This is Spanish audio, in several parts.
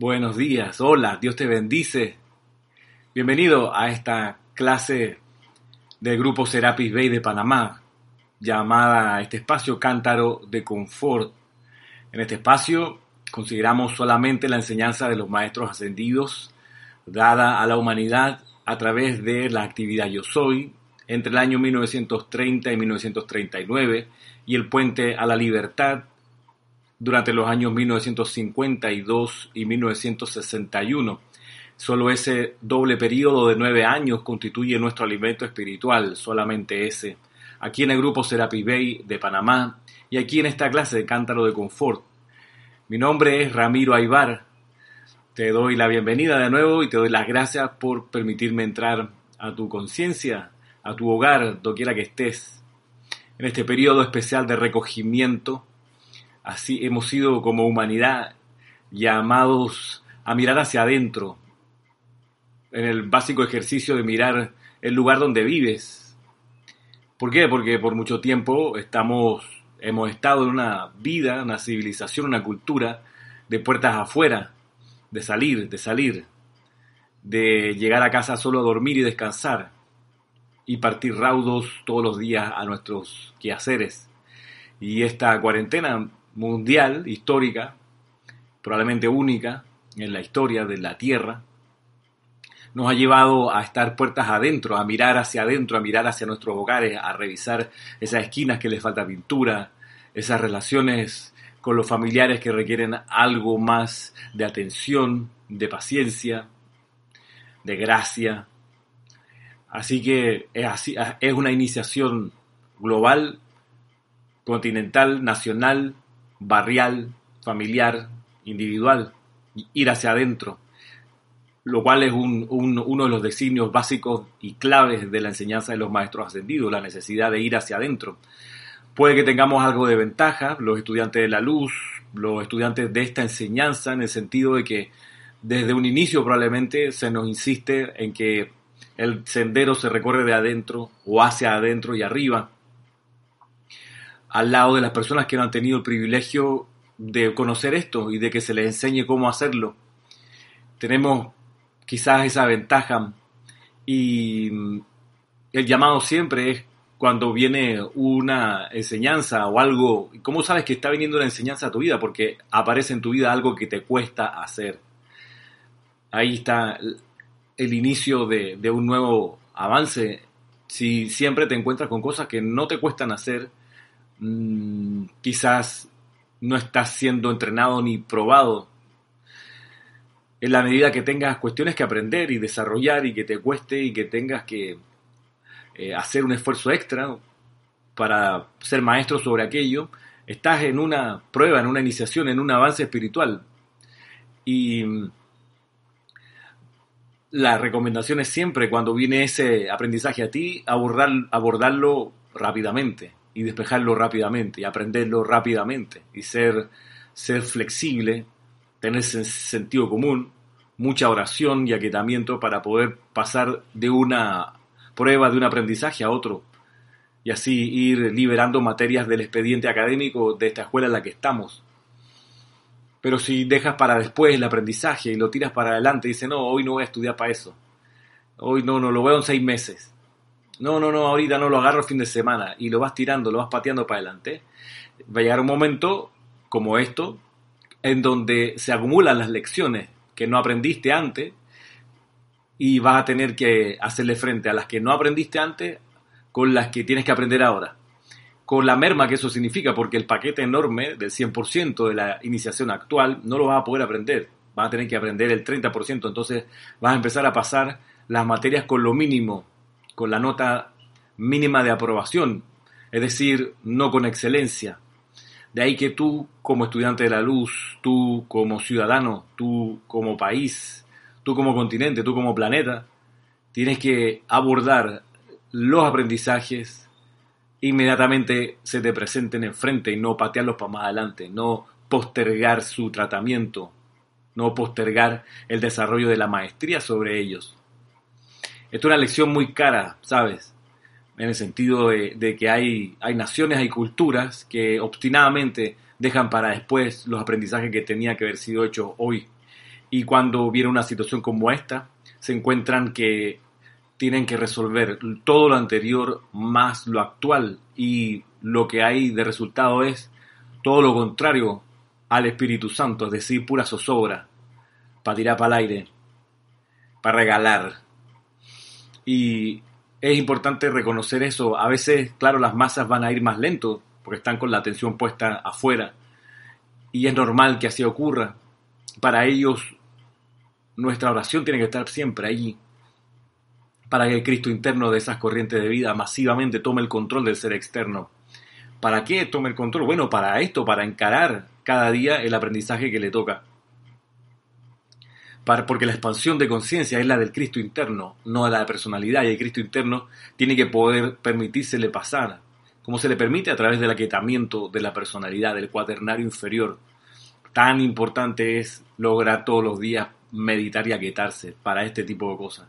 Buenos días, hola, Dios te bendice. Bienvenido a esta clase del grupo Serapis Bay de Panamá, llamada este espacio Cántaro de Confort. En este espacio consideramos solamente la enseñanza de los maestros ascendidos dada a la humanidad a través de la actividad Yo Soy entre el año 1930 y 1939 y el puente a la libertad durante los años 1952 y 1961. Solo ese doble periodo de nueve años constituye nuestro alimento espiritual, solamente ese. Aquí en el grupo Serapi Bay de Panamá y aquí en esta clase de Cántaro de Confort. Mi nombre es Ramiro Aybar. Te doy la bienvenida de nuevo y te doy las gracias por permitirme entrar a tu conciencia, a tu hogar, doquiera que estés. En este periodo especial de recogimiento, Así hemos sido como humanidad llamados a mirar hacia adentro, en el básico ejercicio de mirar el lugar donde vives. ¿Por qué? Porque por mucho tiempo estamos, hemos estado en una vida, una civilización, una cultura de puertas afuera, de salir, de salir, de llegar a casa solo a dormir y descansar y partir raudos todos los días a nuestros quehaceres. Y esta cuarentena mundial, histórica, probablemente única en la historia de la Tierra, nos ha llevado a estar puertas adentro, a mirar hacia adentro, a mirar hacia nuestros hogares, a revisar esas esquinas que les falta pintura, esas relaciones con los familiares que requieren algo más de atención, de paciencia, de gracia. Así que es, así, es una iniciación global, continental, nacional, barrial, familiar, individual, ir hacia adentro, lo cual es uno de los designios básicos y claves de la enseñanza de los maestros ascendidos, la necesidad de ir hacia adentro. Puede que tengamos algo de ventaja, los estudiantes de la luz, los estudiantes de esta enseñanza, en el sentido de que desde un inicio probablemente se nos insiste en que el sendero se recorre de adentro o hacia adentro y arriba, al lado de las personas que no han tenido el privilegio de conocer esto y de que se les enseñe cómo hacerlo. Tenemos quizás esa ventaja y el llamado siempre es cuando viene una enseñanza o algo, ¿cómo sabes que está viniendo una enseñanza a tu vida? Porque aparece en tu vida algo que te cuesta hacer. Ahí está el inicio de un nuevo avance. Si siempre te encuentras con cosas que no te cuestan hacer, Mm, quizás no estás siendo entrenado ni probado. En la medida que tengas cuestiones que aprender y desarrollar y que te cueste y que tengas que eh, hacer un esfuerzo extra para ser maestro sobre aquello, estás en una prueba, en una iniciación, en un avance espiritual. Y mm, la recomendación es siempre, cuando viene ese aprendizaje a ti, abordarlo rápidamente y despejarlo rápidamente y aprenderlo rápidamente y ser, ser flexible, tener sentido común, mucha oración y aquietamiento para poder pasar de una prueba, de un aprendizaje a otro y así ir liberando materias del expediente académico de esta escuela en la que estamos. Pero si dejas para después el aprendizaje y lo tiras para adelante y dices, no, hoy no voy a estudiar para eso, hoy no, no lo veo en seis meses, no, no, no, ahorita no lo agarro el fin de semana y lo vas tirando, lo vas pateando para adelante, va a llegar un momento como esto en donde se acumulan las lecciones que no aprendiste antes y vas a tener que hacerle frente a las que no aprendiste antes con las que tienes que aprender ahora. Con la merma que eso significa, porque el paquete enorme del 100% de la iniciación actual no lo vas a poder aprender. Vas a tener que aprender el 30%, entonces vas a empezar a pasar las materias con lo mínimo con la nota mínima de aprobación, es decir, no con excelencia. De ahí que tú como estudiante de la luz, tú como ciudadano, tú como país, tú como continente, tú como planeta, tienes que abordar los aprendizajes inmediatamente se te presenten enfrente y no patearlos para más adelante, no postergar su tratamiento, no postergar el desarrollo de la maestría sobre ellos. Es una lección muy cara, ¿sabes? En el sentido de, que hay, hay naciones, hay culturas que obstinadamente dejan para después los aprendizajes que tenía que haber sido hechos hoy. Y cuando viene una situación como esta, se encuentran que tienen que resolver todo lo anterior más lo actual y lo que hay de resultado es todo lo contrario al Espíritu Santo, es decir, pura zozobra, para tirar para el aire, para regalar. Y es importante reconocer eso. A veces, claro, las masas van a ir más lento porque están con la atención puesta afuera. Y es normal que así ocurra. Para ellos, nuestra oración tiene que estar siempre allí. Para que el Cristo interno de esas corrientes de vida masivamente tome el control del ser externo. ¿Para qué tome el control? Bueno, para esto, para encarar cada día el aprendizaje que le toca porque la expansión de conciencia es la del Cristo interno, no la de personalidad, y el Cristo interno tiene que poder permitírsele pasar, como se le permite a través del aquietamiento de la personalidad, del cuaternario inferior. Tan importante es lograr todos los días meditar y aquietarse para este tipo de cosas,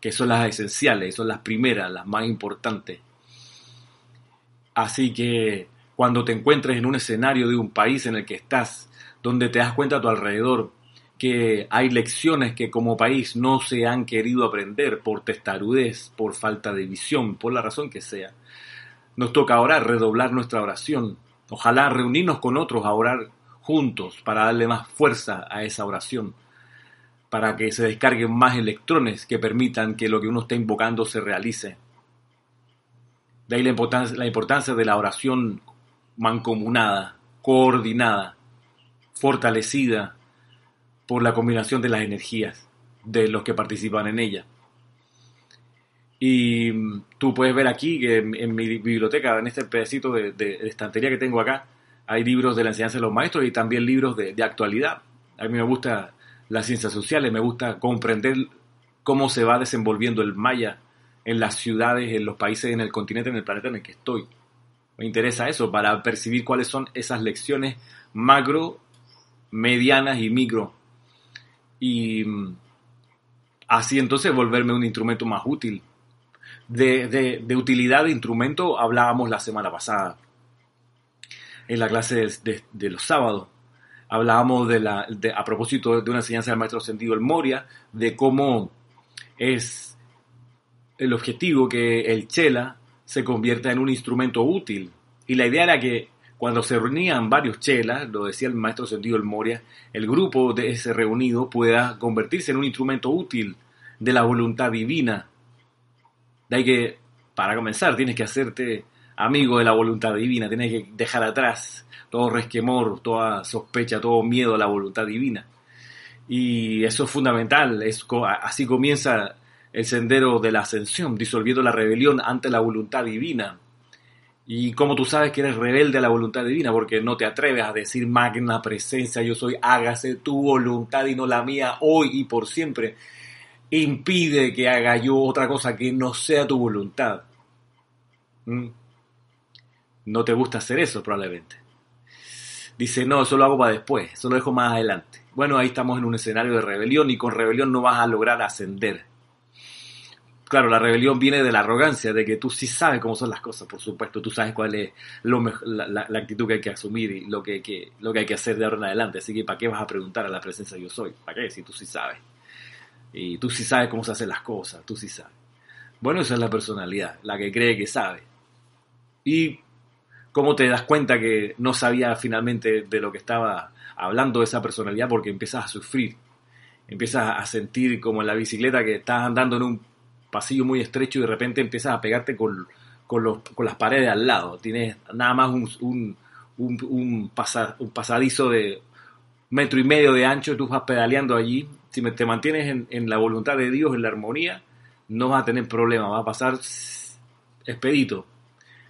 que son las esenciales, son las primeras, las más importantes. Así que cuando te encuentres en un escenario de un país en el que estás, donde te das cuenta a tu alrededor que hay lecciones que como país no se han querido aprender por testarudez, por falta de visión, por la razón que sea. Nos toca orar, redoblar nuestra oración. Ojalá reunirnos con otros a orar juntos para darle más fuerza a esa oración, para que se descarguen más electrones que permitan que lo que uno está invocando se realice. De ahí la importancia, la importancia de la oración mancomunada, coordinada, fortalecida, por la combinación de las energías de los que participan en ella. Y mm, tú puedes ver aquí que en, mi biblioteca, en este pedacito de, estantería que tengo acá, hay libros de la enseñanza de los maestros y también libros de, de actualidad. A mí me gusta las ciencias sociales, me gusta comprender cómo se va desenvolviendo el maya en las ciudades, en los países, en el continente, en el planeta en el que estoy. Me interesa eso para percibir cuáles son esas lecciones macro, medianas y micro y así entonces volverme un instrumento más útil. De, utilidad de instrumento hablábamos la semana pasada, en la clase de, los sábados. Hablábamos de la, a propósito de una enseñanza del maestro Sentido El Moria, de cómo es el objetivo que el chela se convierta en un instrumento útil. Y la idea era que cuando se reunían varios chelas, lo decía el maestro Sentido El Moria, el grupo de ese reunido pueda convertirse en un instrumento útil de la voluntad divina. De ahí que, para comenzar, tienes que hacerte amigo de la voluntad divina, tienes que dejar atrás todo resquemor, toda sospecha, todo miedo a la voluntad divina. Y eso es fundamental, es, así comienza el sendero de la ascensión, disolviendo la rebelión ante la voluntad divina. Y como tú sabes que eres rebelde a la voluntad divina, porque no te atreves a decir magna presencia, yo soy, hágase tu voluntad y no la mía hoy y por siempre, impide que haga yo otra cosa que no sea tu voluntad. ¿Mm? No te gusta hacer eso probablemente. Dice, no, eso lo hago para después, eso lo dejo más adelante. Bueno, ahí estamos en un escenario de rebelión y con rebelión no vas a lograr ascender claro, la rebelión viene de la arrogancia, de que tú sí sabes cómo son las cosas, por supuesto, tú sabes cuál es lo la, actitud que hay que asumir y lo que, que, lo que hay que hacer de ahora en adelante. Así que, ¿para qué vas a preguntar a la presencia yo soy? ¿Para qué? Si tú sí sabes. Y tú sí sabes cómo se hacen las cosas, tú sí sabes. Bueno, esa es la personalidad, la que cree que sabe. Y cómo te das cuenta que no sabía finalmente de lo que estaba hablando esa personalidad porque empiezas a sufrir, empiezas a sentir como en la bicicleta que estás andando en un pasillo muy estrecho y de repente empiezas a pegarte con, con, las paredes al lado. Tienes nada más un, un, un, pasadizo de metro y medio de ancho tú vas pedaleando allí. Si te mantienes en, la voluntad de Dios, en la armonía, no vas a tener problema, va a pasar expedito.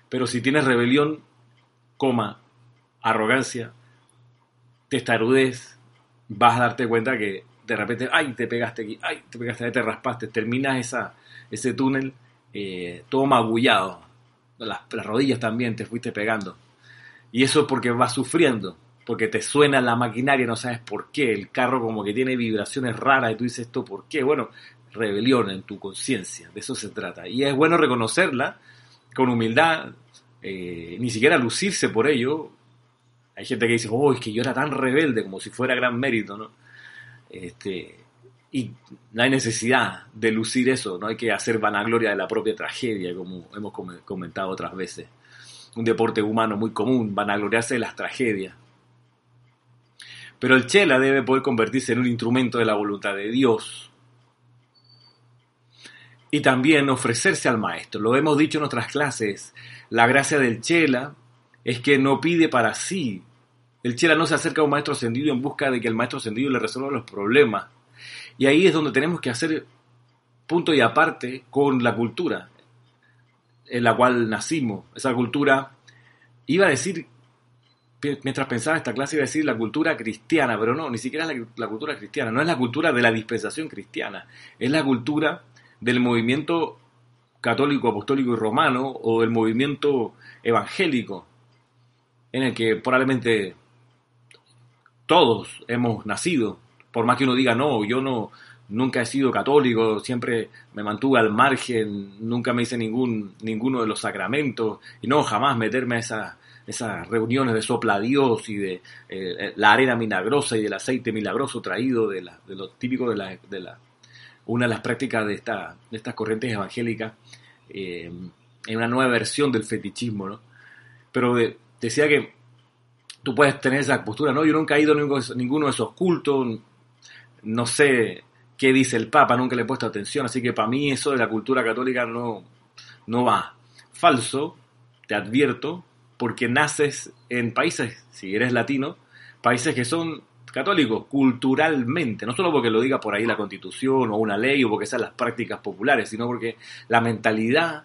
Pero si tienes rebelión, coma, arrogancia, testarudez, vas a darte cuenta que de repente, ay, te pegaste aquí, ay, te pegaste, te raspaste, terminas esa, ese túnel eh, todo magullado. Las, las, rodillas también te fuiste pegando. Y eso es porque vas sufriendo, porque te suena la maquinaria, no sabes por qué. El carro como que tiene vibraciones raras y tú dices esto, ¿por qué? Bueno, rebelión en tu conciencia, de eso se trata. Y es bueno reconocerla con humildad, eh, ni siquiera lucirse por ello. Hay gente que dice, oh, es que yo era tan rebelde, como si fuera gran mérito, ¿no? Este, y no hay necesidad de lucir eso, no hay que hacer vanagloria de la propia tragedia, como hemos comentado otras veces. Un deporte humano muy común, vanagloriarse de las tragedias. Pero el chela debe poder convertirse en un instrumento de la voluntad de Dios. Y también ofrecerse al maestro. Lo hemos dicho en otras clases. La gracia del chela es que no pide para sí. El chela no se acerca a un maestro ascendido en busca de que el maestro ascendido le resuelva los problemas. Y ahí es donde tenemos que hacer punto y aparte con la cultura en la cual nacimos. Esa cultura, iba a decir mientras pensaba esta clase iba a decir la cultura cristiana, pero no, ni siquiera es la, cultura cristiana, no es la cultura de la dispensación cristiana, es la cultura del movimiento católico, apostólico y romano o del movimiento evangélico, en el que probablemente todos hemos nacido, por más que uno diga, no, yo no, nunca he sido católico, siempre me mantuve al margen, nunca me hice ningún, ninguno de los sacramentos, y no jamás meterme a esa, esas reuniones de sopla Dios y de eh, la arena milagrosa y del aceite milagroso traído de, la, de lo típico de una de las prácticas de, esta, de estas corrientes evangélicas, eh, en una nueva versión del fetichismo, ¿no? Pero decía que tú puedes tener esa postura, ¿no? Yo nunca he ido a ninguno de esos cultos, no sé qué dice el Papa, nunca le he puesto atención, así que para mí eso de la cultura católica no, no va. Falso, te advierto, porque naces en países, si eres latino, países que son católicos culturalmente, no solo porque lo diga por ahí la constitución o una ley o porque sean las prácticas populares, sino porque la mentalidad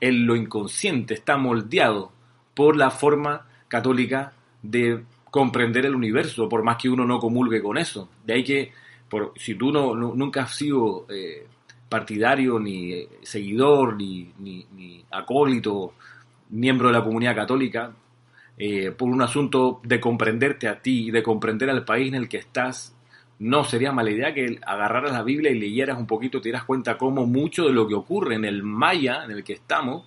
en lo inconsciente está moldeado por la forma católica de comprender el universo, por más que uno no comulgue con eso. De ahí que, por, si tú no, nunca has sido eh, partidario, ni eh, seguidor, ni, ni, ni acólito miembro de la comunidad católica, eh, por un asunto de comprenderte a ti y de comprender al país en el que estás, no sería mala idea que agarraras la Biblia y leyeras un poquito, te dieras cuenta cómo mucho de lo que ocurre en el Maya en el que estamos,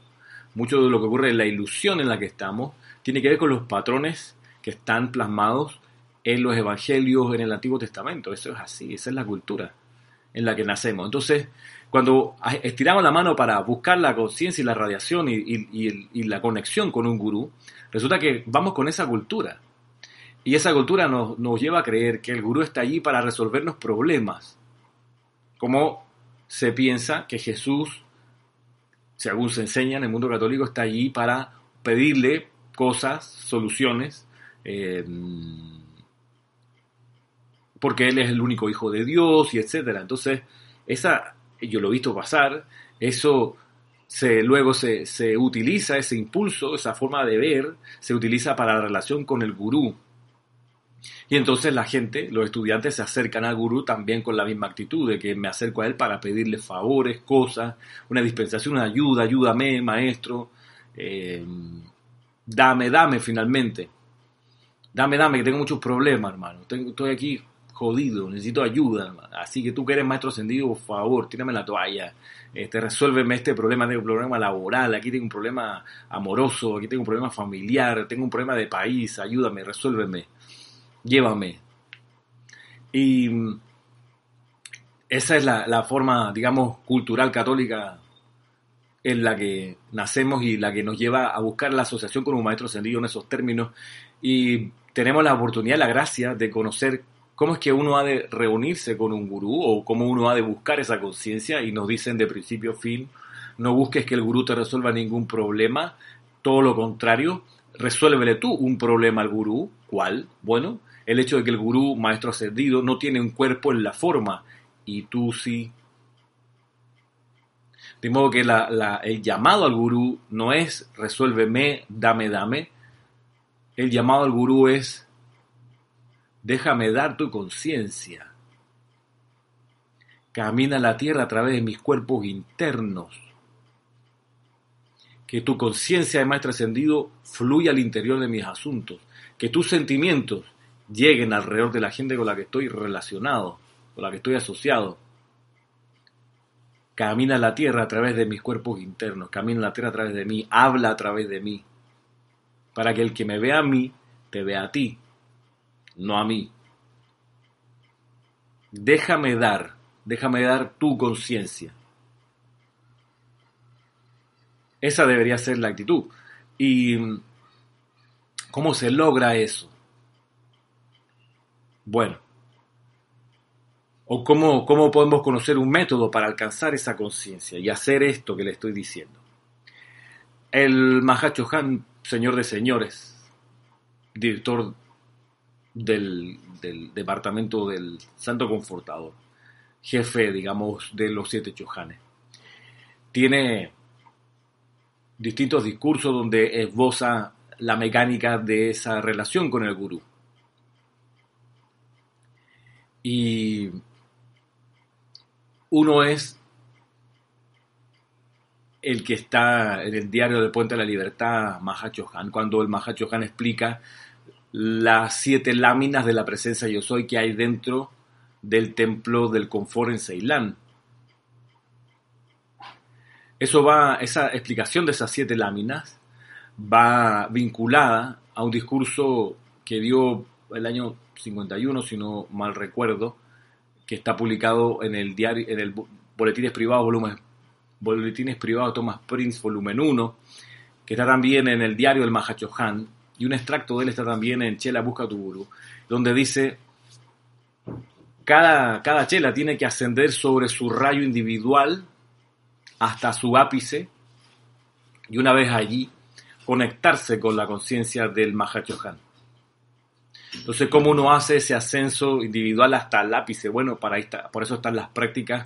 mucho de lo que ocurre en la ilusión en la que estamos, tiene que ver con los patrones que están plasmados en los evangelios en el Antiguo Testamento. Eso es así, esa es la cultura en la que nacemos. Entonces, cuando estiramos la mano para buscar la conciencia y la radiación y, la conexión con un gurú, resulta que vamos con esa cultura. Y esa cultura nos, lleva a creer que el gurú está allí para resolvernos problemas. Como se piensa que Jesús, según se enseña en el mundo católico, está allí para pedirle cosas, soluciones, eh, porque Él es el único hijo de Dios y etcétera. Entonces, esa yo lo he visto pasar, eso se, luego se, se, utiliza, ese impulso, esa forma de ver, se utiliza para la relación con el gurú. Y entonces la gente, los estudiantes se acercan al gurú también con la misma actitud de que me acerco a él para pedirle favores, cosas, una dispensación, una ayuda, ayúdame, maestro, eh, dame, dame finalmente. Dame, dame, que tengo muchos problemas, hermano. Tengo, estoy aquí jodido, necesito ayuda. Así que tú que eres maestro ascendido, por favor, tírame la toalla. Este, resuélveme este problema, tengo un problema laboral, aquí tengo un problema amoroso, aquí tengo un problema familiar, tengo un problema de país, ayúdame, resuélveme, llévame. Y mm, esa es la, la forma, digamos, cultural católica en la que nacemos y la que nos lleva a buscar la asociación con un maestro ascendido en esos términos. Y tenemos la oportunidad, la gracia de conocer cómo es que uno ha de reunirse con un gurú o cómo uno ha de buscar esa conciencia y nos dicen de principio a fin, no busques que el gurú te resuelva ningún problema, todo lo contrario, resuélvele tú un problema al gurú, ¿cuál? Bueno, el hecho de que el gurú, maestro ascendido, no tiene un cuerpo en la forma y tú sí. De modo que el llamado al gurú no es resuélveme, dame, dame. El llamado al gurú es Déjame dar tu conciencia. Camina la tierra a través de mis cuerpos internos. Que tu conciencia de más trascendido fluya al interior de mis asuntos. Que tus sentimientos lleguen alrededor de la gente con la que estoy relacionado, con la que estoy asociado. Camina la tierra a través de mis cuerpos internos, camina la tierra a través de mí, habla a través de mí, para que el que me vea a mí, te vea a ti, no a mí. déjame dar, déjame dar tu conciencia. Esa debería ser la actitud. ¿Y cómo se logra eso? Bueno, o cómo, cómo podemos conocer un método para alcanzar esa conciencia y hacer esto que le estoy diciendo. El Mahacho Han, señor de señores, director del, departamento del Santo Confortador, jefe, digamos, de los siete chojanes, tiene distintos discursos donde esboza la mecánica de esa relación con el gurú. Y uno es el que está en el diario del Puente de la Libertad, Mahacho Han, cuando el Mahacho Han explica las siete láminas de la presencia yo soy que hay dentro del templo del confort en Ceilán. Eso va, esa explicación de esas siete láminas va vinculada a un discurso que dio el año 51, si no mal recuerdo, que está publicado en el diario, en el Boletines Privados, volumen, Boletines Privados Thomas Prince, volumen 1, que está también en el diario El Mahachohan, y un extracto de él está también en Chela Busca tu Guru, donde dice, cada, cada chela tiene que ascender sobre su rayo individual hasta su ápice, y una vez allí, conectarse con la conciencia del Mahachohan. Entonces, ¿cómo uno hace ese ascenso individual hasta el ápice? Bueno, para por eso están las prácticas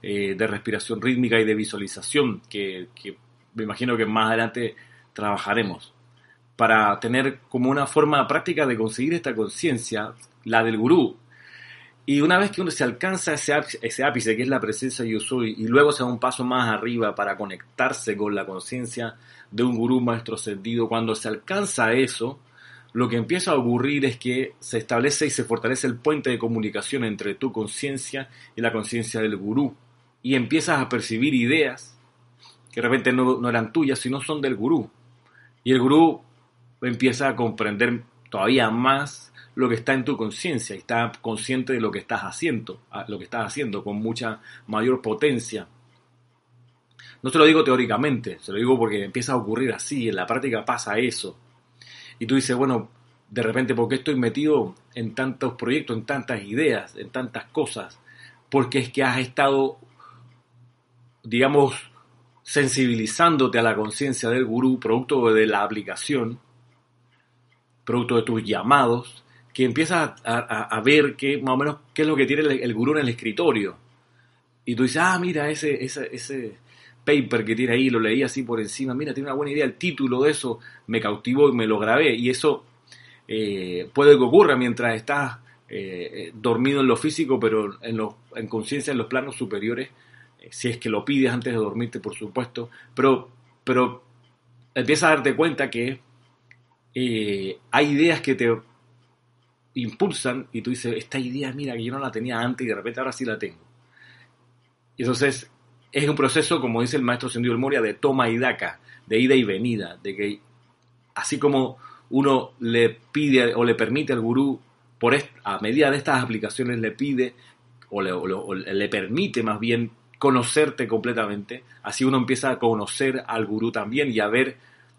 eh, de respiración rítmica y de visualización, que, me imagino que más adelante trabajaremos, para tener como una forma práctica de conseguir esta conciencia, la del gurú. Y una vez que uno se alcanza ese, ese ápice, que es la presencia yo soy, y luego se da un paso más arriba para conectarse con la conciencia de un gurú maestro sentido, cuando se alcanza eso, lo que empieza a ocurrir es que se establece y se fortalece el puente de comunicación entre tu conciencia y la conciencia del gurú. Y empiezas a percibir ideas que de repente no, eran tuyas, sino son del gurú. Y el gurú empieza a comprender todavía más lo que está en tu conciencia y está consciente de lo que estás haciendo, lo que estás haciendo con mucha mayor potencia. No se lo digo teóricamente, se lo digo porque empieza a ocurrir así, en la práctica pasa eso. Y tú dices, bueno, de repente, ¿por qué estoy metido en tantos proyectos, en tantas ideas, en tantas cosas? Porque es que has estado, digamos, sensibilizándote a la conciencia del gurú, producto de la aplicación, producto de tus llamados, que empiezas a, ver qué, más o menos qué es lo que tiene el, gurú en el escritorio. Y tú dices, ah, mira, ese, ese, ese, paper que tiene ahí, lo leí así por encima, mira, tiene una buena idea, el título de eso me cautivó y me lo grabé, y eso eh, puede que ocurra mientras estás eh, dormido en lo físico, pero en, en conciencia en los planos superiores, eh, si es que lo pides antes de dormirte, por supuesto, pero, pero empiezas a darte cuenta que hay ideas que te impulsan y tú dices, esta idea, mira, que yo no la tenía antes y de repente ahora sí la tengo. Y entonces es un proceso, como dice el maestro Sendido Moria, de toma y daca, de ida y venida, de que así como uno le pide o le permite al gurú, por a medida de estas aplicaciones le pide o le, le permite más bien conocerte completamente, así uno empieza a conocer al gurú también y a ver,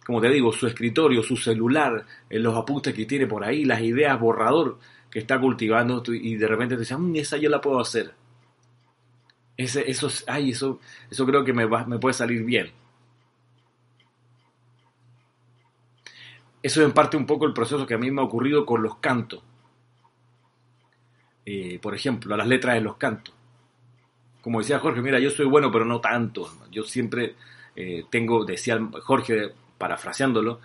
como te digo, su escritorio, su celular, en los apuntes que tiene por ahí, las ideas borrador que está cultivando y de repente te dice, mm, esa yo la puedo hacer ese, eso, ay, eso, eso creo que me, va, me puede salir bien. Eso es en parte un poco el proceso que a mí me ha ocurrido con los cantos. Eh, por ejemplo, a las letras de los cantos. Como decía Jorge, mira, yo soy bueno, pero no tanto. Yo siempre eh, tengo, decía Jorge, parafraseándolo,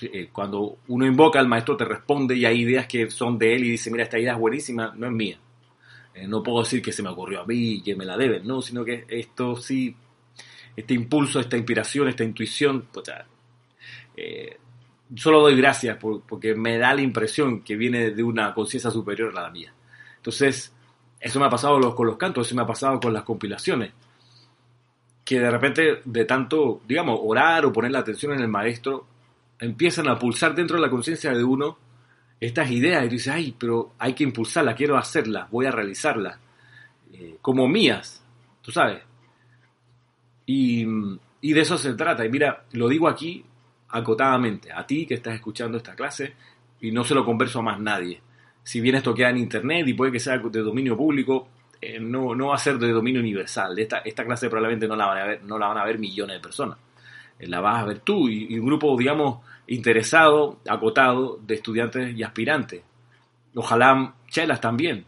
eh, cuando uno invoca al maestro te responde y hay ideas que son de él y dice, mira, esta idea es buenísima, no es mía. Eh, no puedo decir que se me ocurrió a mí y que me la deben, no, sino que esto sí, este impulso, esta inspiración, esta intuición, pues, solo doy gracias porque me da la impresión que viene de una conciencia superior a la mía. Entonces, eso me ha pasado con los cantos, eso me ha pasado con las compilaciones. Que de repente, de tanto, digamos, orar o poner la atención en el maestro, empiezan a pulsar dentro de la conciencia de uno estas ideas y dices, ay, pero hay que impulsarla, quiero hacerla, voy a realizarla. eh, como mías, tú sabes. Y, y de eso se trata. Y mira, lo digo aquí acotadamente, a ti que estás escuchando esta clase, y no se lo converso a más nadie. Si bien esto queda en internet y puede que sea de dominio público, eh, no, no va a ser de dominio universal. Esta, esta clase probablemente no la, van a ver, no la van a ver millones de personas. Eh, la vas a ver tú y, un grupo, digamos, interesado, acotado de estudiantes y aspirantes. Ojalá chelas también.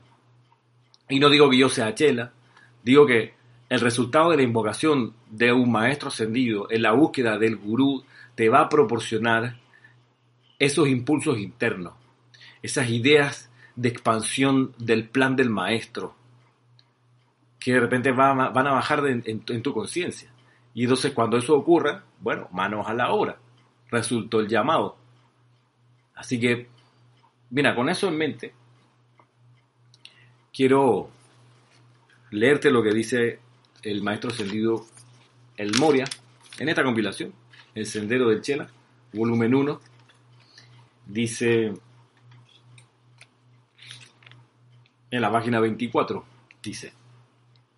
Y no digo que yo sea chela, digo que el resultado de la invocación de un maestro ascendido en la búsqueda del gurú te va a proporcionar esos impulsos internos, esas ideas de expansión del plan del maestro, que de repente van a, bajar en, tu conciencia. Y entonces cuando eso ocurra, bueno, manos a la obra. Resultó el llamado. Así que, mira, con eso en mente, quiero leerte lo que dice el maestro ascendido El Moria en esta compilación, El Sendero del Chela, volumen 1. Dice en la página 24, dice,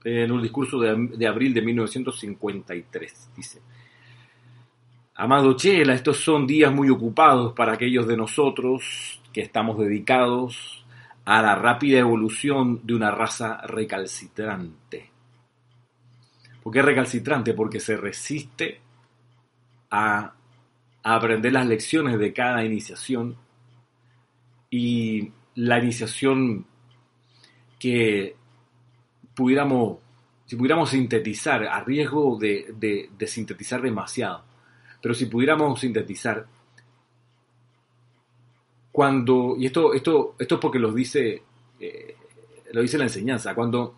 en un discurso de, abril de 1953. Dice, Amado Chela, estos son días muy ocupados para aquellos de nosotros que estamos dedicados a la rápida evolución de una raza recalcitrante. ¿Por qué recalcitrante? Porque se resiste a, a aprender las lecciones de cada iniciación y la iniciación que pudiéramos, si pudiéramos sintetizar, a riesgo de, sintetizar demasiado, pero si pudiéramos sintetizar, cuando, y esto, esto, esto es porque lo dice, eh, lo dice la enseñanza, cuando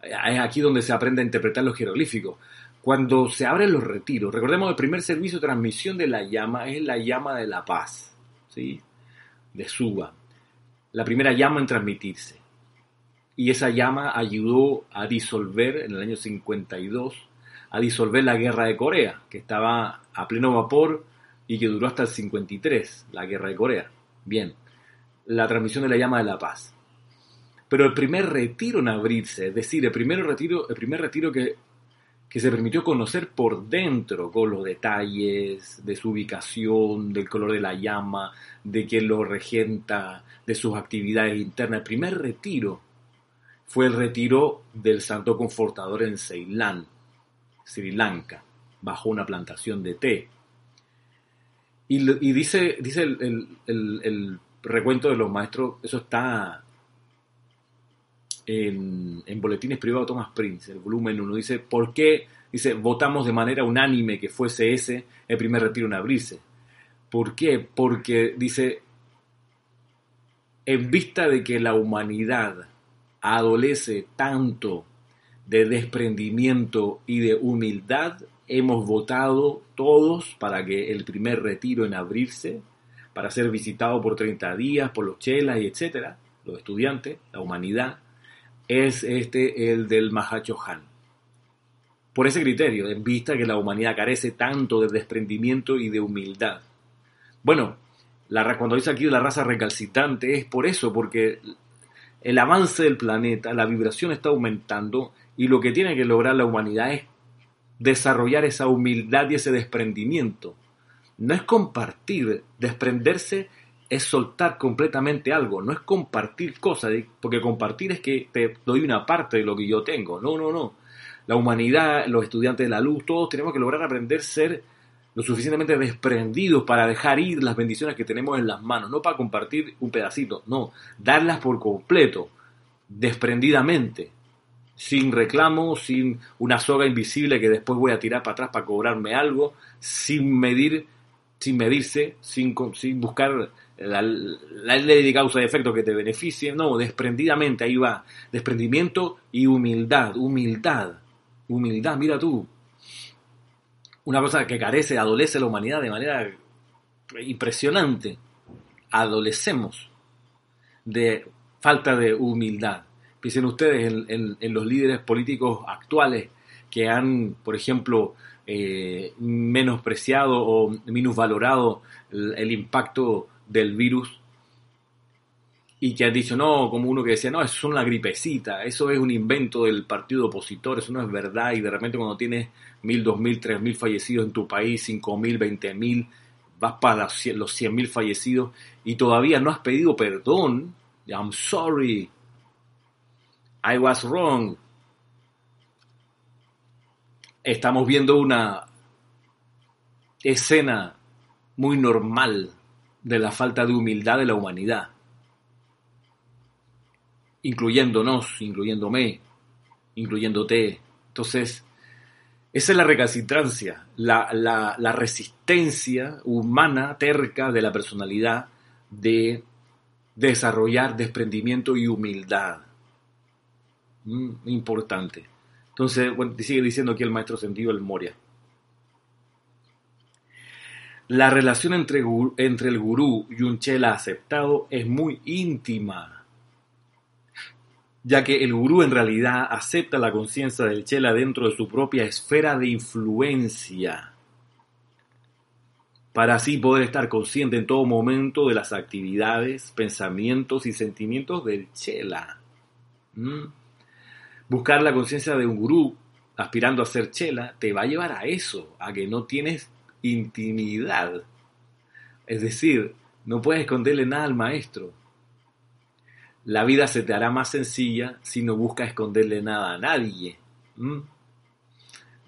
es aquí donde se aprende a interpretar los jeroglíficos. Cuando se abren los retiros, recordemos el primer servicio de transmisión de la llama es la llama de la paz, ¿sí? de Suba, la primera llama en transmitirse y esa llama ayudó a disolver en el año 52, a disolver la guerra de Corea, que estaba a pleno vapor y que duró hasta el 53, la guerra de Corea. Bien, la transmisión de la llama de la paz. Pero el primer retiro en abrirse, es decir, el primer retiro, el primer retiro que, que se permitió conocer por dentro, con los detalles de su ubicación, del color de la llama, de quién lo regenta, de sus actividades internas, el primer retiro fue el retiro del Santo Confortador en Ceilán, Sri Lanka, bajo una plantación de té. Y, dice, dice el, recuento de los maestros, eso está en, Boletines Privados de Thomas Prince, el volumen 1. Dice, ¿por qué? Dice, votamos de manera unánime que fuese ese el primer retiro en abrirse. ¿Por qué? Porque dice, en vista de que la humanidad adolece tanto de desprendimiento y de humildad, hemos votado todos para que el primer retiro en abrirse, para ser visitado por 30 días por los chelas y etcétera, los estudiantes, la humanidad, es este el del Mahachohan. Por ese criterio, en vista que la humanidad carece tanto de desprendimiento y de humildad. Bueno, cuando dice aquí la raza recalcitrante es por eso, porque el avance del planeta, la vibración está aumentando y lo que tiene que lograr la humanidad es desarrollar esa humildad y ese desprendimiento. No es compartir, desprenderse es soltar completamente algo, no es compartir cosas, porque compartir es que te doy una parte de lo que yo tengo. No, no, no. La humanidad, los estudiantes de la luz, todos tenemos que lograr aprender a ser lo suficientemente desprendidos para dejar ir las bendiciones que tenemos en las manos, no para compartir un pedacito, no, darlas por completo, desprendidamente, sin reclamo, sin una soga invisible que después voy a tirar para atrás para cobrarme algo, sin medir, sin medirse, sin, sin buscar la, la, ley de causa y efecto que te beneficie, no, desprendidamente, ahí va, desprendimiento y humildad, humildad, humildad, mira tú, una cosa que carece, adolece la humanidad de manera impresionante. Adolecemos de falta de humildad. Piensen ustedes en, los líderes políticos actuales que han, por ejemplo, eh, menospreciado o minusvalorado el, el impacto del virus y que han dicho, no, como uno que decía, no, eso es una gripecita, eso es un invento del partido opositor, eso no es verdad, y de repente cuando tienes mil, dos mil, tres mil fallecidos en tu país, cinco mil, veinte mil, vas para los cien mil fallecidos y todavía no has pedido perdón, I'm sorry, I was wrong. Estamos viendo una escena muy normal de la falta de humildad de la humanidad incluyéndonos, incluyéndome, incluyéndote. Entonces, esa es la recalcitrancia, la, la, resistencia humana terca de la personalidad de desarrollar desprendimiento y humildad. Mm, importante. Entonces, sigue diciendo aquí el maestro sentido el Moria. La relación entre, entre el gurú y un chela aceptado es muy íntima ya que el gurú en realidad acepta la conciencia del chela dentro de su propia esfera de influencia, para así poder estar consciente en todo momento de las actividades, pensamientos y sentimientos del chela. ¿Mm? Buscar la conciencia de un gurú aspirando a ser chela te va a llevar a eso, a que no tienes intimidad. Es decir, no puedes esconderle nada al maestro la vida se te hará más sencilla si no buscas esconderle nada a nadie.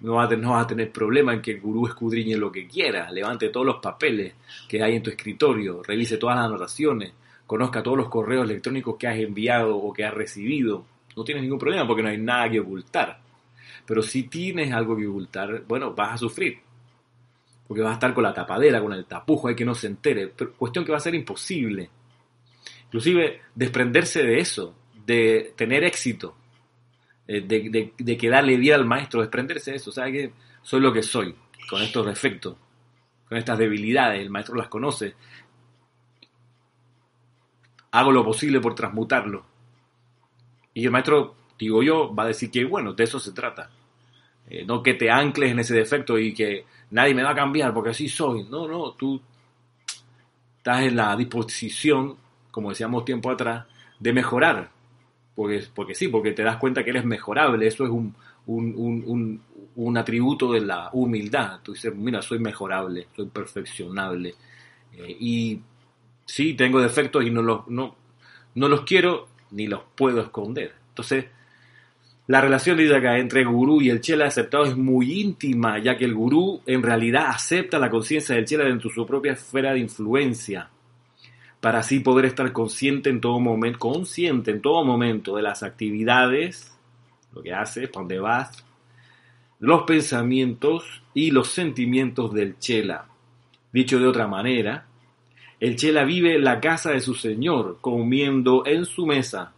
No vas, a, a tener problema en que el gurú escudriñe lo que quiera, levante todos los papeles que hay en tu escritorio, revise todas las anotaciones, conozca todos los correos electrónicos que has enviado o que has recibido. No tienes ningún problema porque no hay nada que ocultar. Pero si tienes algo que ocultar, bueno, vas a sufrir. Porque vas a estar con la tapadera, con el tapujo, hay que no se entere. cuestión que va a ser imposible inclusive desprenderse de eso, de tener éxito, eh, de, de, que darle vida al maestro, desprenderse de eso, o sea que soy lo que soy, con estos defectos, con estas debilidades, el maestro las conoce, hago lo posible por transmutarlo. Y el maestro, digo yo, va a decir que bueno, de eso se trata. Eh, no que te ancles en ese defecto y que nadie me va a cambiar porque así soy. No, no, tú estás en la disposición como decíamos tiempo atrás, de mejorar. Porque, porque sí, porque te das cuenta que eres mejorable. Eso es un, un, atributo de la humildad. Tú dices, mira, soy mejorable, soy perfeccionable. Eh, y sí, tengo defectos y no los, no, no los quiero ni los puedo esconder. Entonces, la relación acá entre el gurú y el chela aceptado es muy íntima, ya que el gurú en realidad acepta la conciencia del chela dentro de su propia esfera de influencia para así poder estar consciente en todo momento, consciente en todo momento de las actividades, lo que haces, dónde vas, los pensamientos y los sentimientos del chela. Dicho de otra manera, el chela vive la casa de su señor, comiendo en su mesa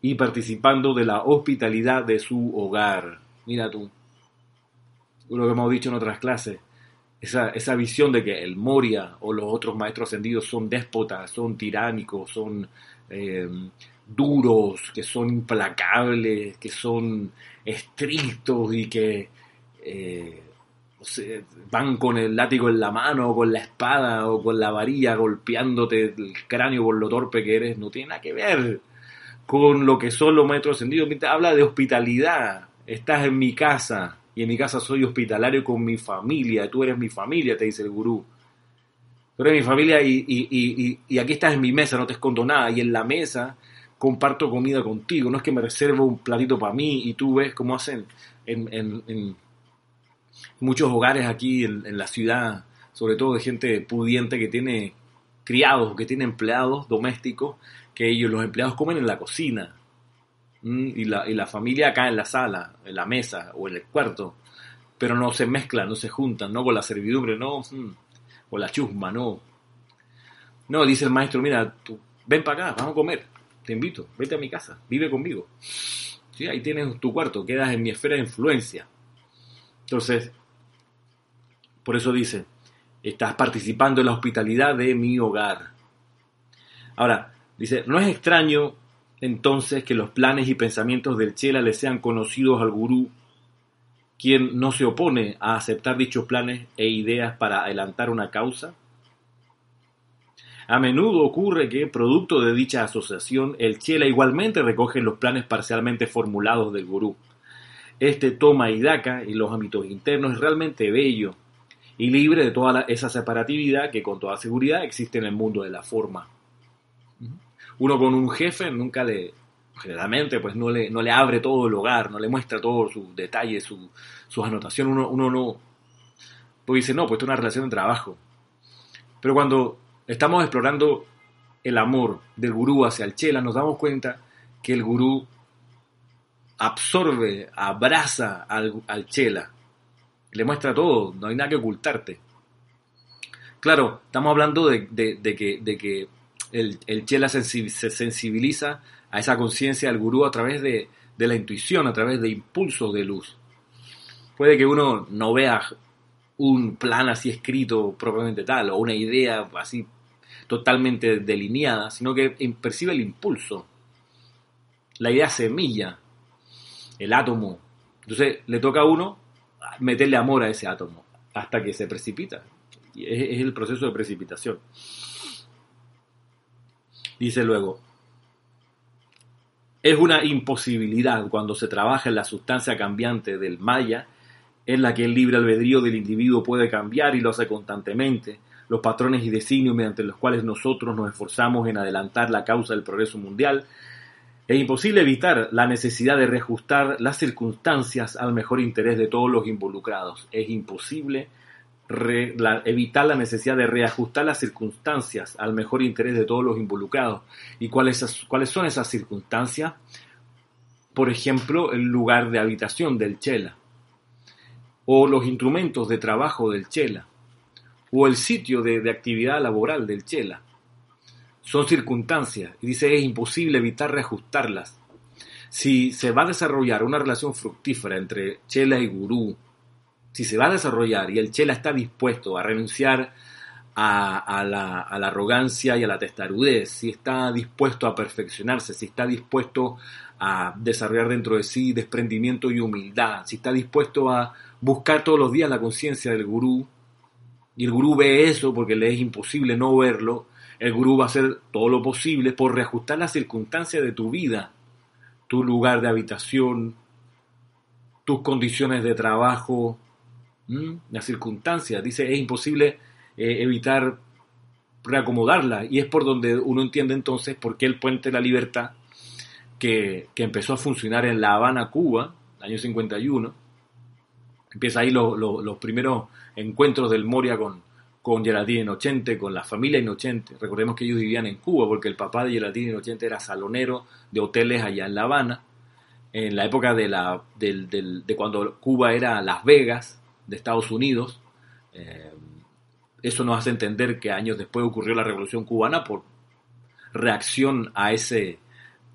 y participando de la hospitalidad de su hogar. Mira tú, lo que hemos dicho en otras clases esa, visión de que el Moria o los otros maestros ascendidos son déspotas, son tiránicos, son eh, duros, que son implacables, que son estrictos y que eh, van con el látigo en la mano o con la espada o con la varilla golpeándote el cráneo por lo torpe que eres, no tiene nada que ver con lo que son los maestros ascendidos. Habla de hospitalidad, estás en mi casa, y en mi casa soy hospitalario con mi familia, tú eres mi familia, te dice el gurú. Tú eres mi familia y, aquí estás en mi mesa, no te escondo nada, y en la mesa comparto comida contigo, no es que me reservo un platito para mí y tú ves cómo hacen en, muchos hogares aquí en, la ciudad, sobre todo de gente pudiente que tiene criados, que tiene empleados domésticos, que ellos, los empleados comen en la cocina, y la, y la familia acá en la sala, en la mesa o en el cuarto, pero no se mezclan, no se juntan, no con la servidumbre, no, mm, con la chusma, no. No, dice el maestro, mira, tú, ven para acá, vamos a comer, te invito, vete a mi casa, vive conmigo. Sí, ahí tienes tu cuarto, quedas en mi esfera de influencia. Entonces, por eso dice, estás participando en la hospitalidad de mi hogar. Ahora, dice, no es extraño entonces que los planes y pensamientos del Chela le sean conocidos al gurú, quien no se opone a aceptar dichos planes e ideas para adelantar una causa? A menudo ocurre que, producto de dicha asociación, el chela igualmente recoge los planes parcialmente formulados del gurú. Este toma y daca en los ámbitos internos es realmente bello y libre de toda esa separatividad que con toda seguridad existe en el mundo de la forma. Uno con un jefe nunca le, generalmente, pues no le, no le abre todo el hogar, no le muestra todos sus detalles, su, sus anotaciones, uno, uno no, pues dice, no, pues esto es una relación de trabajo. Pero cuando estamos explorando el amor del gurú hacia el chela, nos damos cuenta que el gurú absorbe, abraza al, al chela, le muestra todo, no hay nada que ocultarte. Claro, estamos hablando de, que, de que el, el, chela se sensibiliza a esa conciencia del gurú a través de, de la intuición, a través de impulsos de luz. Puede que uno no vea un plan así escrito propiamente tal, o una idea así totalmente delineada, sino que percibe el impulso, la idea semilla, el átomo. Entonces le toca a uno meterle amor a ese átomo hasta que se precipita. Es, el proceso de precipitación. Dice luego, es una imposibilidad cuando se trabaja en la sustancia cambiante del maya, en la que el libre albedrío del individuo puede cambiar y lo hace constantemente, los patrones y designios mediante los cuales nosotros nos esforzamos en adelantar la causa del progreso mundial, es imposible evitar la necesidad de reajustar las circunstancias al mejor interés de todos los involucrados. Es imposible evitar la necesidad de reajustar las circunstancias al mejor interés de todos los involucrados. ¿Y cuáles, cuáles son esas circunstancias? Por ejemplo, el lugar de habitación del chela, o los instrumentos de trabajo del chela, o el sitio de actividad laboral del chela son circunstancias y dice es imposible evitar reajustarlas. Si se va a desarrollar una relación fructífera entre Chela y Gurú, si se va a desarrollar y el Chela está dispuesto a renunciar a, la, arrogancia y a la testarudez, si está dispuesto a perfeccionarse, si está dispuesto a desarrollar dentro de sí desprendimiento y humildad, si está dispuesto a buscar todos los días la conciencia del gurú, y el gurú ve eso porque le es imposible no verlo, el gurú va a hacer todo lo posible por reajustar las circunstancias de tu vida, tu lugar de habitación, tus condiciones de trabajo, las circunstancias. Dice, es imposible eh, evitar reacomodarla y es por donde uno entiende entonces por qué el puente de la libertad que, empezó a funcionar en La Habana, Cuba, año 51, empieza ahí los primeros encuentros del Moria con, con Geraldine Inocente, con la familia Inocente. Recordemos que ellos vivían en Cuba porque el papá de Geraldine Inocente era salonero de hoteles allá en La Habana, en la época de, la, de cuando Cuba era Las Vegas de Estados Unidos. Eh, eso nos hace entender que años después ocurrió la Revolución Cubana por reacción a ese,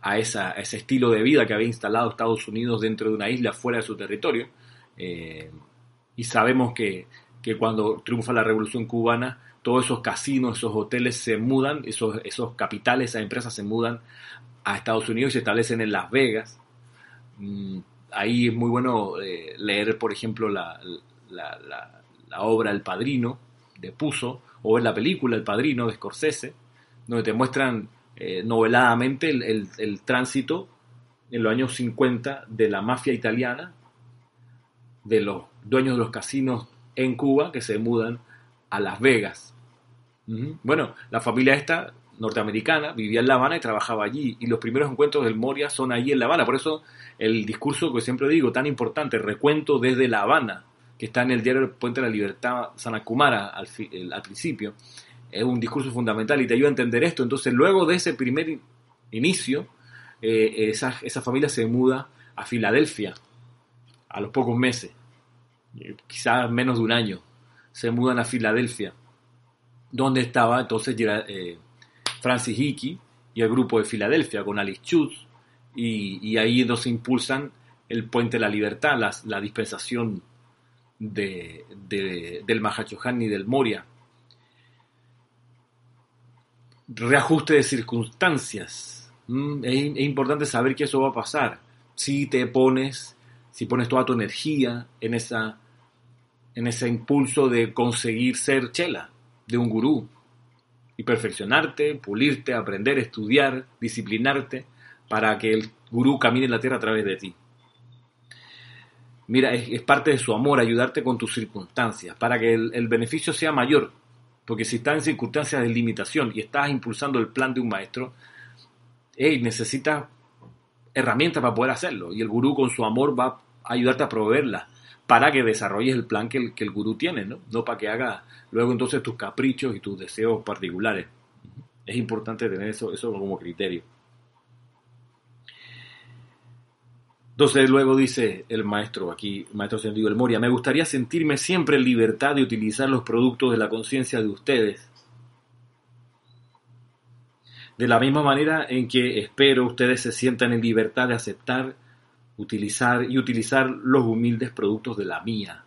a, esa, ese estilo de vida que había instalado Estados Unidos dentro de una isla fuera de su territorio. Eh, y sabemos que que cuando triunfa la revolución cubana, todos esos casinos, esos hoteles se mudan, esos, esos capitales, esas empresas se mudan a Estados Unidos y se establecen en Las Vegas. Mm, ahí es muy bueno eh, leer, por ejemplo, la, obra El Padrino de Puzo o ver la película El Padrino de Scorsese, donde te muestran eh, noveladamente el, el tránsito en los años 50 de la mafia italiana, de los dueños de los casinos en Cuba que se mudan a Las Vegas. Bueno, la familia esta norteamericana vivía en La Habana y trabajaba allí. Y los primeros encuentros del Moria son allí en La Habana. Por eso el discurso que siempre digo, tan importante, recuento desde La Habana, que está en el diario Puente de la Libertad Sanacumara al, al principio, es un discurso fundamental y te ayuda a entender esto. Entonces, luego de ese primer inicio, eh, esa, esa familia se muda a Filadelfia a los pocos meses quizás menos de un año, se mudan a Filadelfia, donde estaba entonces eh, Francis Hickey y el grupo de Filadelfia con Alice Schutz, y, ahí nos impulsan el Puente de la Libertad, la, dispensación de, del Mahachohan y del Moria. Reajuste de circunstancias. Mm, es, importante saber que eso va a pasar. Si te pones si pones toda tu energía en, esa, en ese impulso de conseguir ser chela, de un gurú. y perfeccionarte, pulirte, aprender, estudiar, disciplinarte, para que el gurú camine en la tierra a través de ti. Mira, es, parte de su amor ayudarte con tus circunstancias, para que el, beneficio sea mayor. Porque si estás en circunstancias de limitación y estás impulsando el plan de un maestro, hey, necesitas herramientas para poder hacerlo. Y el gurú con su amor va a ayudarte a proveerlas para que desarrolles el plan que el, que el gurú tiene, ¿no? No para que haga luego entonces tus caprichos y tus deseos particulares. Es importante tener eso, eso como criterio. Entonces luego dice el maestro aquí, maestro Sentido El Moria, me gustaría sentirme siempre en libertad de utilizar los productos de la conciencia de ustedes. De la misma manera en que espero ustedes se sientan en libertad de aceptar utilizar y utilizar los humildes productos de la mía.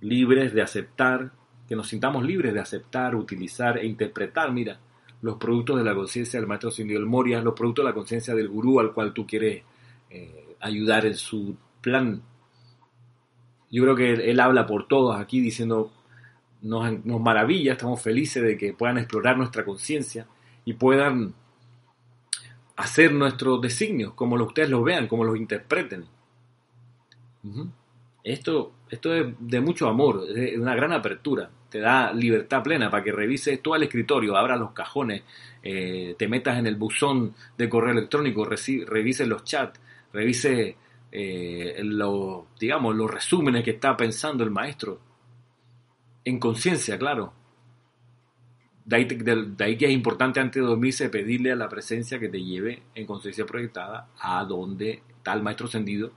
Libres de aceptar, que nos sintamos libres de aceptar, utilizar e interpretar, mira, los productos de la conciencia del maestro Cindy Moria, los productos de la conciencia del gurú al cual tú quieres eh, ayudar en su plan. Yo creo que él, habla por todos aquí diciendo, nos, nos maravilla, estamos felices de que puedan explorar nuestra conciencia y puedan hacer nuestros designios, como ustedes los vean, como los interpreten. Esto, esto es de mucho amor, es una gran apertura, te da libertad plena para que revises todo el escritorio, abras los cajones, eh, te metas en el buzón de correo electrónico, revises los chats, revises eh, los, digamos, los resúmenes que está pensando el maestro. En conciencia, claro, de ahí, que es importante antes de dormirse pedirle a la presencia que te lleve en conciencia proyectada a donde está el maestro ascendido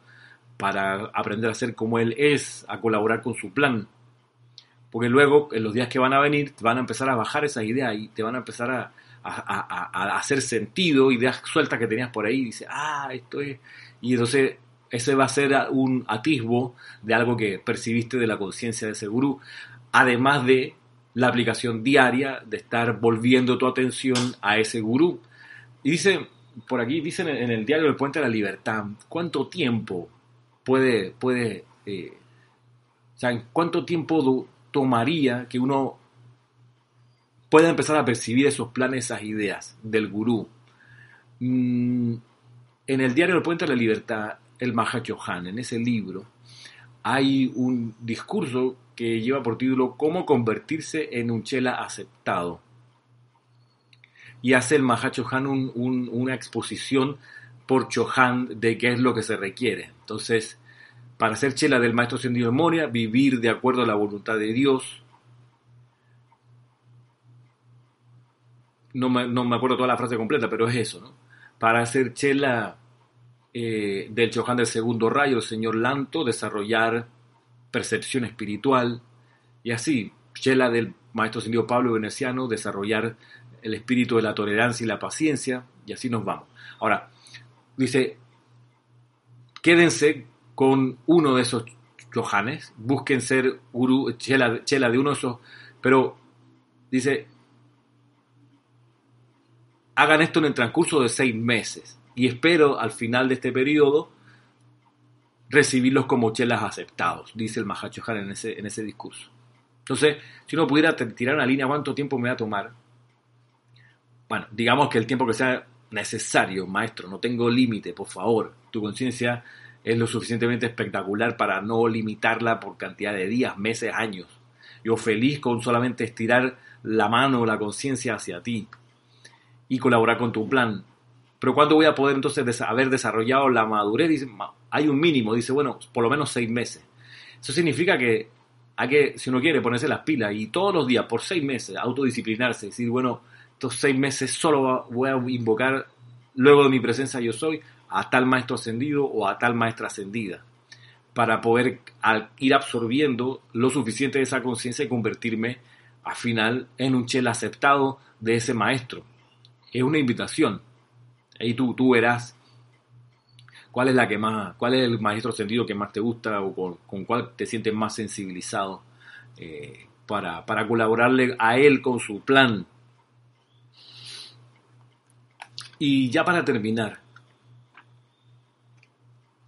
para aprender a ser como él es, a colaborar con su plan. Porque luego, en los días que van a venir, van a empezar a bajar esas ideas y te van a empezar a, hacer sentido, ideas sueltas que tenías por ahí, dice, ah, esto es... Y entonces ese va a ser un atisbo de algo que percibiste de la conciencia de ese gurú, además de la aplicación diaria de estar volviendo tu atención a ese gurú. Y dice, por aquí, dicen en el diario del Puente de la Libertad, ¿cuánto tiempo puede, puede, eh, o sea, cuánto tiempo tomaría que uno pueda empezar a percibir esos planes, esas ideas del gurú? Mm, en el diario del Puente de la Libertad, el Mahachohan, en ese libro, hay un discurso que lleva por título Cómo convertirse en un chela aceptado. Y hace el Mahacho Han una exposición por Chohan de qué es lo que se requiere. Entonces, para ser chela del maestro de memoria, vivir de acuerdo a la voluntad de Dios. No me, acuerdo toda la frase completa, pero es eso, ¿no? Para ser chela eh, del Chohan del segundo rayo, el señor Lanto, desarrollar percepción espiritual, y así, Chela del maestro ascendido Pablo Veneciano, desarrollar el espíritu de la tolerancia y la paciencia, y así nos vamos. Ahora, dice, quédense con uno de esos chohanes, busquen ser guru, chela, chela de uno de esos, pero dice, hagan esto en el transcurso de seis meses, y espero al final de este periodo recibirlos como chelas aceptados, dice el Mahachohan en ese, en ese discurso. Entonces, si uno pudiera tirar una línea, ¿cuánto tiempo me va a tomar? Bueno, digamos que el tiempo que sea necesario, maestro, no tengo límite, por favor. Tu conciencia es lo suficientemente espectacular para no limitarla por cantidad de días, meses, años. Yo feliz con solamente estirar la mano la conciencia hacia ti y colaborar con tu plan. Pero ¿cuándo voy a poder entonces haber desarrollado la madurez? Dice, hay un mínimo, dice, bueno, por lo menos seis meses. Eso significa que hay que, si uno quiere, ponerse las pilas y todos los días, por seis meses, autodisciplinarse, decir, bueno, estos seis meses solo voy a invocar, luego de mi presencia yo soy, a tal maestro ascendido o a tal maestra ascendida, para poder ir absorbiendo lo suficiente de esa conciencia y convertirme al final en un chel aceptado de ese maestro. Es una invitación. Ahí tú, tú verás cuál es la que más, cuál es el maestro sentido que más te gusta o con, cuál te sientes más sensibilizado eh, para, para colaborarle a él con su plan. Y ya para terminar,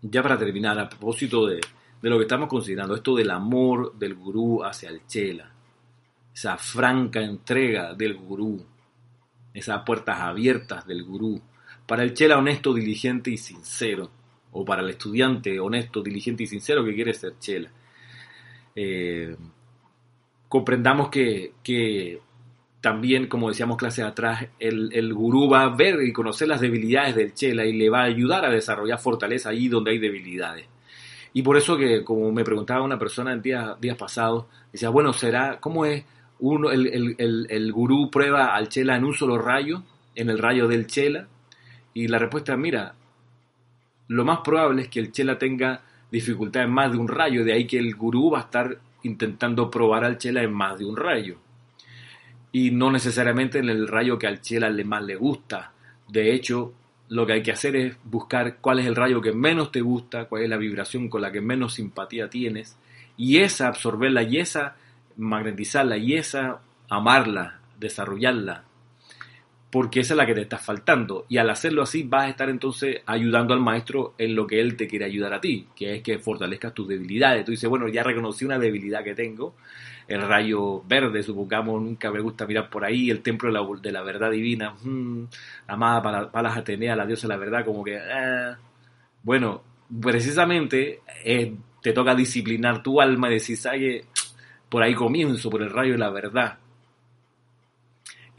ya para terminar, a propósito de, de, lo que estamos considerando, esto del amor del gurú hacia el chela. esa franca entrega del gurú, esas puertas abiertas del gurú, para el chela honesto, diligente y sincero, o para el estudiante honesto, diligente y sincero que quiere ser chela. Eh, comprendamos que, que, también, como decíamos clases atrás, el, el, gurú va a ver y conocer las debilidades del chela y le va a ayudar a desarrollar fortaleza allí donde hay debilidades. Y por eso que, como me preguntaba una persona en días, días pasados, decía, bueno, ¿será, cómo es uno, el, el, el, gurú prueba al chela en un solo rayo, en el rayo del chela? Y la respuesta, mira, lo más probable es que el chela tenga dificultad en más de un rayo, de ahí que el gurú va a estar intentando probar al chela en más de un rayo. Y no necesariamente en el rayo que al chela le más le gusta. De hecho, lo que hay que hacer es buscar cuál es el rayo que menos te gusta, cuál es la vibración con la que menos simpatía tienes, y esa absorberla, y esa magnetizarla, y esa amarla, desarrollarla, porque esa es la que te está faltando. Y al hacerlo así vas a estar entonces ayudando al maestro en lo que él te quiere ayudar a ti, que es que fortalezcas tus debilidades. Tú dices, bueno, ya reconocí una debilidad que tengo, el rayo verde, supongamos, nunca me gusta mirar por ahí, el templo de la, de la verdad divina, hmm, amada para, para las Ateneas, la diosa de la verdad, como que, eh. bueno, precisamente eh, te toca disciplinar tu alma y decir, ¿sabes? Por ahí comienzo, por el rayo de la verdad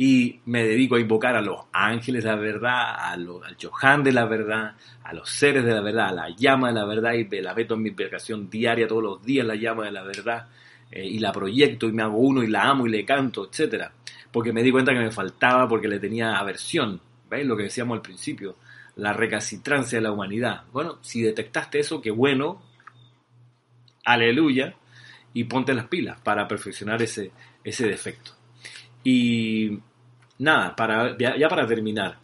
y me dedico a invocar a los ángeles de la verdad, a los, al de la verdad, a los seres de la verdad, a la llama de la verdad y la meto en mi invocación diaria todos los días, la llama de la verdad eh, y la proyecto y me hago uno y la amo y le canto, etcétera, porque me di cuenta que me faltaba porque le tenía aversión, ¿veis lo que decíamos al principio? La recalcitrancia de la humanidad. Bueno, si detectaste eso, qué bueno, aleluya, y ponte las pilas para perfeccionar ese, ese defecto. Y nada, para, ya, para terminar,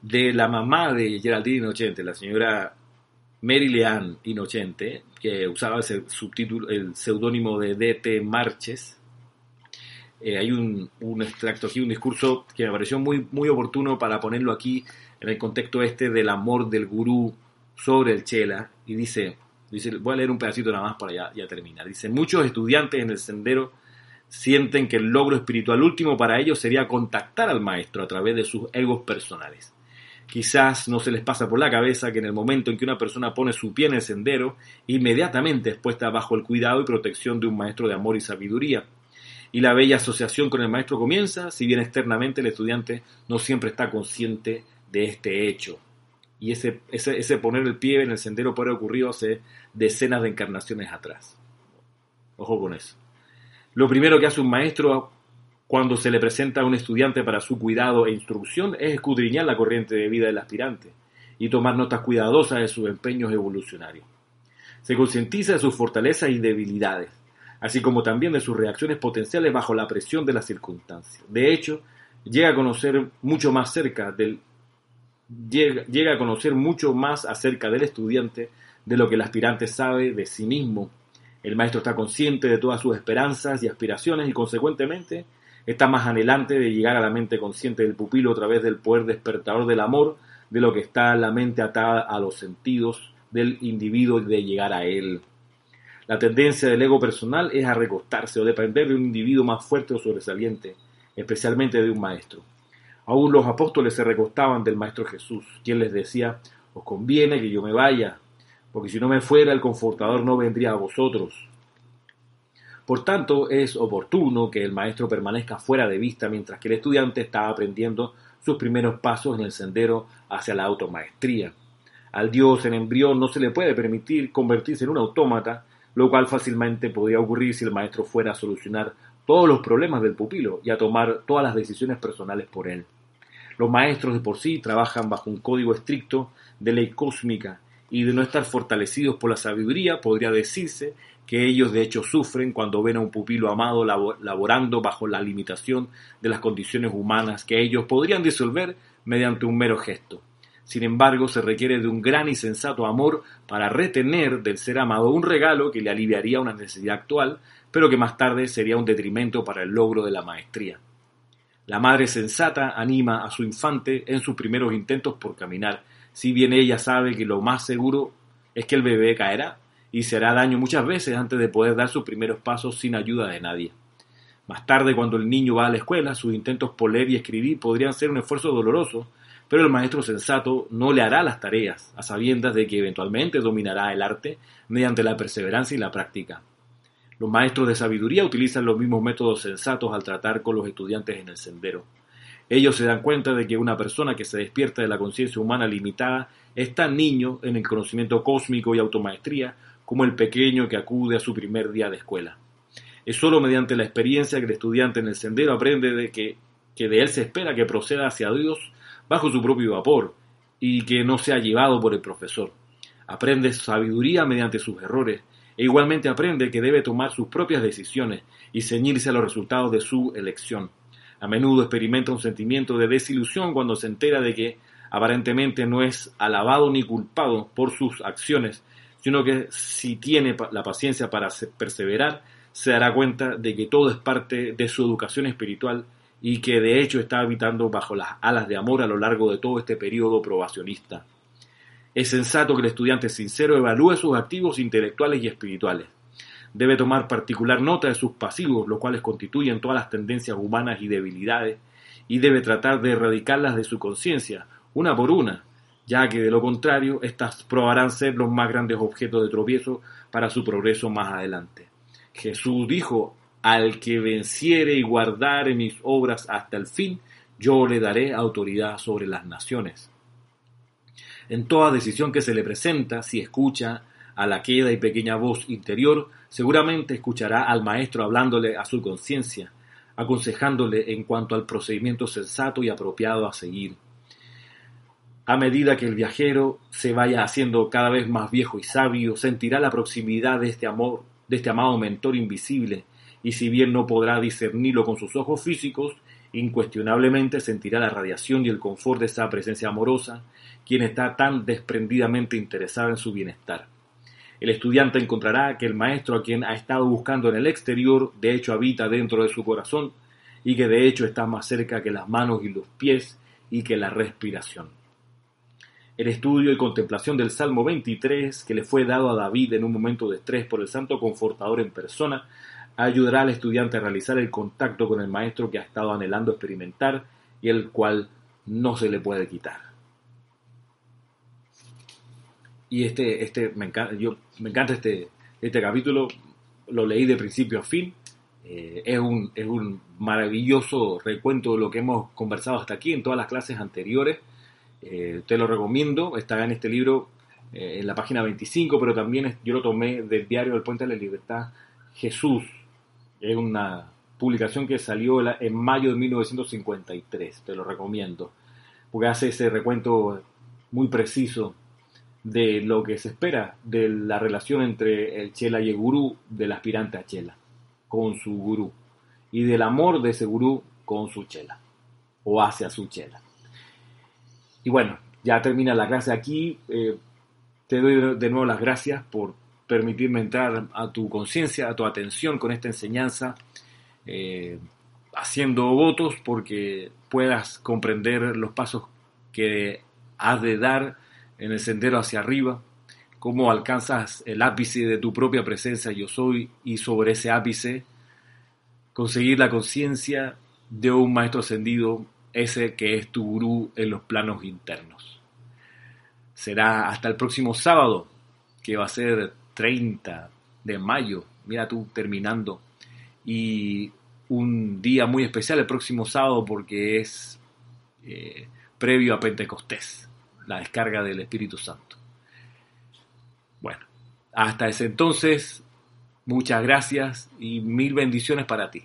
de la mamá de Geraldine Inocente, la señora Mary Leanne Inocente, que usaba el subtítulo, el seudónimo de D.T. Marches, eh, hay un, un, extracto aquí, un discurso que me pareció muy, muy oportuno para ponerlo aquí en el contexto este del amor del gurú sobre el chela, y dice, dice voy a leer un pedacito nada más para ya, ya terminar. Dice, muchos estudiantes en el sendero sienten que el logro espiritual último para ellos sería contactar al maestro a través de sus egos personales. Quizás no se les pasa por la cabeza que en el momento en que una persona pone su pie en el sendero, inmediatamente es puesta bajo el cuidado y protección de un maestro de amor y sabiduría. Y la bella asociación con el maestro comienza, si bien externamente el estudiante no siempre está consciente de este hecho. Y ese, ese, poner el pie en el sendero puede ocurrir hace decenas de encarnaciones atrás. Ojo con eso. Lo primero que hace un maestro cuando se le presenta a un estudiante para su cuidado e instrucción es escudriñar la corriente de vida del aspirante y tomar notas cuidadosas de sus empeños evolucionarios. Se concientiza de sus fortalezas y debilidades, así como también de sus reacciones potenciales bajo la presión de las circunstancias. De hecho, llega a conocer mucho más cerca del llega, llega a conocer mucho más acerca del estudiante de lo que el aspirante sabe de sí mismo el maestro está consciente de todas sus esperanzas y aspiraciones y consecuentemente está más anhelante de llegar a la mente consciente del pupilo a través del poder despertador del amor de lo que está la mente atada a los sentidos del individuo y de llegar a él. La tendencia del ego personal es a recostarse o depender de un individuo más fuerte o sobresaliente, especialmente de un maestro. Aún los apóstoles se recostaban del Maestro Jesús, quien les decía, os conviene que yo me vaya, porque si no me fuera el confortador no vendría a vosotros. Por tanto, es oportuno que el maestro permanezca fuera de vista mientras que el estudiante está aprendiendo sus primeros pasos en el sendero hacia la automaestría. Al dios en embrión no se le puede permitir convertirse en un autómata, lo cual fácilmente podría ocurrir si el maestro fuera a solucionar todos los problemas del pupilo y a tomar todas las decisiones personales por él. Los maestros de por sí trabajan bajo un código estricto de ley cósmica y de no estar fortalecidos por la sabiduría, podría decirse que ellos de hecho sufren cuando ven a un pupilo amado laborando bajo la limitación de las condiciones humanas que ellos podrían disolver mediante un mero gesto. Sin embargo, se requiere de un gran y sensato amor para retener del ser amado un regalo que le aliviaría una necesidad actual, pero que más tarde sería un detrimento para el logro de la maestría. La madre sensata anima a su infante en sus primeros intentos por caminar, si bien ella sabe que lo más seguro es que el bebé caerá y se hará daño muchas veces antes de poder dar sus primeros pasos sin ayuda de nadie. Más tarde, cuando el niño va a la escuela, sus intentos por leer y escribir podrían ser un esfuerzo doloroso, pero el maestro sensato no le hará las tareas, a sabiendas de que eventualmente dominará el arte mediante la perseverancia y la práctica. Los maestros de sabiduría utilizan los mismos métodos sensatos al tratar con los estudiantes en el sendero. Ellos se dan cuenta de que una persona que se despierta de la conciencia humana limitada es tan niño en el conocimiento cósmico y automaestría como el pequeño que acude a su primer día de escuela. Es sólo mediante la experiencia que el estudiante en el sendero aprende de que, que de él se espera que proceda hacia Dios bajo su propio vapor y que no sea llevado por el profesor. Aprende sabiduría mediante sus errores e igualmente aprende que debe tomar sus propias decisiones y ceñirse a los resultados de su elección. A menudo experimenta un sentimiento de desilusión cuando se entera de que aparentemente no es alabado ni culpado por sus acciones, sino que si tiene la paciencia para perseverar, se dará cuenta de que todo es parte de su educación espiritual y que de hecho está habitando bajo las alas de amor a lo largo de todo este periodo probacionista. Es sensato que el estudiante sincero evalúe sus activos intelectuales y espirituales. Debe tomar particular nota de sus pasivos, los cuales constituyen todas las tendencias humanas y debilidades, y debe tratar de erradicarlas de su conciencia, una por una, ya que de lo contrario, éstas probarán ser los más grandes objetos de tropiezo para su progreso más adelante. Jesús dijo, al que venciere y guardare mis obras hasta el fin, yo le daré autoridad sobre las naciones. En toda decisión que se le presenta, si escucha a la queda y pequeña voz interior, seguramente escuchará al maestro hablándole a su conciencia, aconsejándole en cuanto al procedimiento sensato y apropiado a seguir. A medida que el viajero se vaya haciendo cada vez más viejo y sabio, sentirá la proximidad de este amor de este amado mentor invisible, y si bien no podrá discernirlo con sus ojos físicos, incuestionablemente sentirá la radiación y el confort de esa presencia amorosa, quien está tan desprendidamente interesada en su bienestar. El estudiante encontrará que el maestro a quien ha estado buscando en el exterior, de hecho habita dentro de su corazón, y que de hecho está más cerca que las manos y los pies y que la respiración. El estudio y contemplación del Salmo 23, que le fue dado a David en un momento de estrés por el Santo Confortador en persona, ayudará al estudiante a realizar el contacto con el Maestro que ha estado anhelando experimentar y el cual no se le puede quitar. Y este, este me encanta, yo, me encanta este, este capítulo, lo leí de principio a fin. Eh, es, un, es un maravilloso recuento de lo que hemos conversado hasta aquí en todas las clases anteriores eh, te lo recomiendo, está en este libro eh, en la página 25, pero también yo lo tomé del diario del Puente de la Libertad, Jesús. Es una publicación que salió en mayo de 1953, te lo recomiendo, porque hace ese recuento muy preciso de lo que se espera de la relación entre el Chela y el gurú del aspirante a Chela, con su gurú, y del amor de ese gurú con su Chela, o hacia su Chela. Y bueno, ya termina la clase aquí. Eh, te doy de nuevo las gracias por permitirme entrar a tu conciencia, a tu atención con esta enseñanza, eh, haciendo votos porque puedas comprender los pasos que has de dar en el sendero hacia arriba, cómo alcanzas el ápice de tu propia presencia yo soy y sobre ese ápice conseguir la conciencia de un maestro ascendido ese que es tu gurú en los planos internos. Será hasta el próximo sábado, que va a ser 30 de mayo, mira tú terminando, y un día muy especial el próximo sábado porque es eh, previo a Pentecostés, la descarga del Espíritu Santo. Bueno, hasta ese entonces, muchas gracias y mil bendiciones para ti.